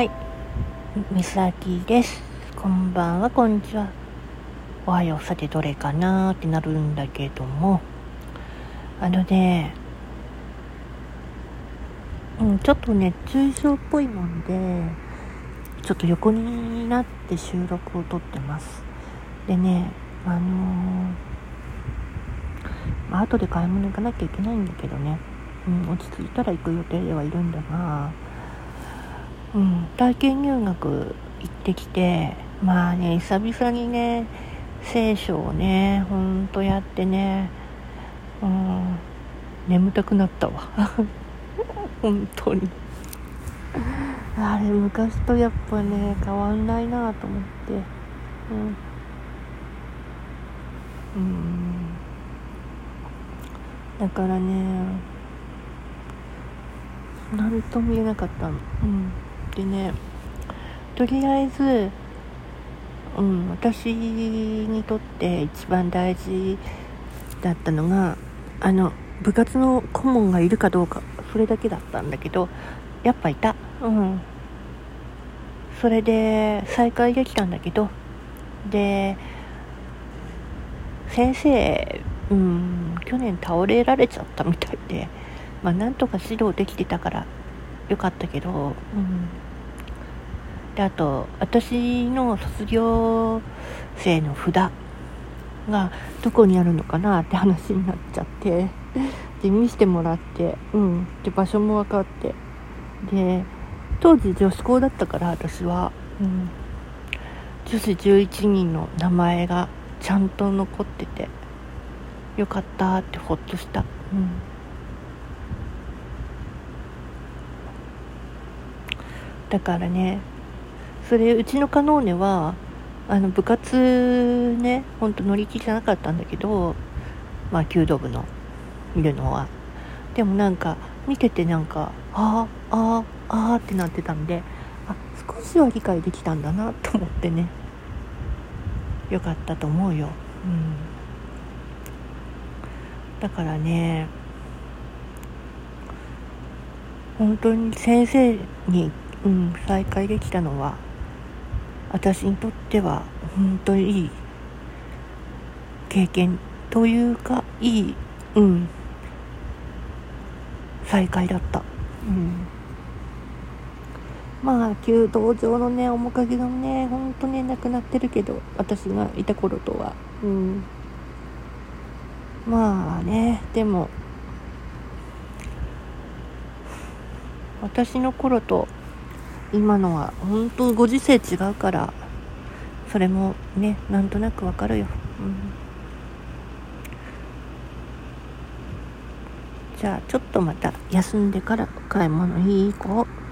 はい。みさきです。こんばんはこんにちは。おはよう。さてどれかなってなるんだけども。あのねうんちょっと熱中症っぽいもんでちょっと横になって収録を撮ってます。でねあのー、まあ後で買い物行かなきゃいけないんだけどね。うん、落ち着いたら行く予定ではいるんだが、うん、体験入学行ってきてまあね久々にね聖書をねほんとやってね、うん、眠たくなったわ。本当に。あれ昔とやっぱね変わんないなと思って。うん、うん、だからね何とも言えなかったの。うん、でね。とりあえず、うん、私にとって一番大事だったのがあの部活の顧問がいるかどうかそれだけだったんだけどやっぱいた。うん。それで再会できたんだけどで先生、うん、去年倒れられちゃったみたいでまあ、なんとか指導できてたからよかったけど、うん、であと私の卒業生の札がどこにあるのかなって話になっちゃって。で見せてもらって、うん、で場所も分かって。で当時女子校だったから私は、うん、女子11人の名前がちゃんと残っててよかったってほっとした。うん。だからねそれうちのカノーネはあの部活ねほんと乗り気じゃなかったんだけどまあ弓道部のいるのは。でもなんか見ててなんかあああああってなってたんであ少しは理解できたんだなと思ってね。よかったと思うよ。うん。だからね本当に先生にうん、再会できたのは私にとっては本当にいい経験というかいい、うん、再会だった、うん、まあ弓道場のね面影がね本当になくなってるけど私がいた頃とは、うん、まあねでも私の頃と今のは本当ご時世違うからそれもねなんとなくわかるよ、うん、じゃあちょっとまた休んでから買い物に行こう。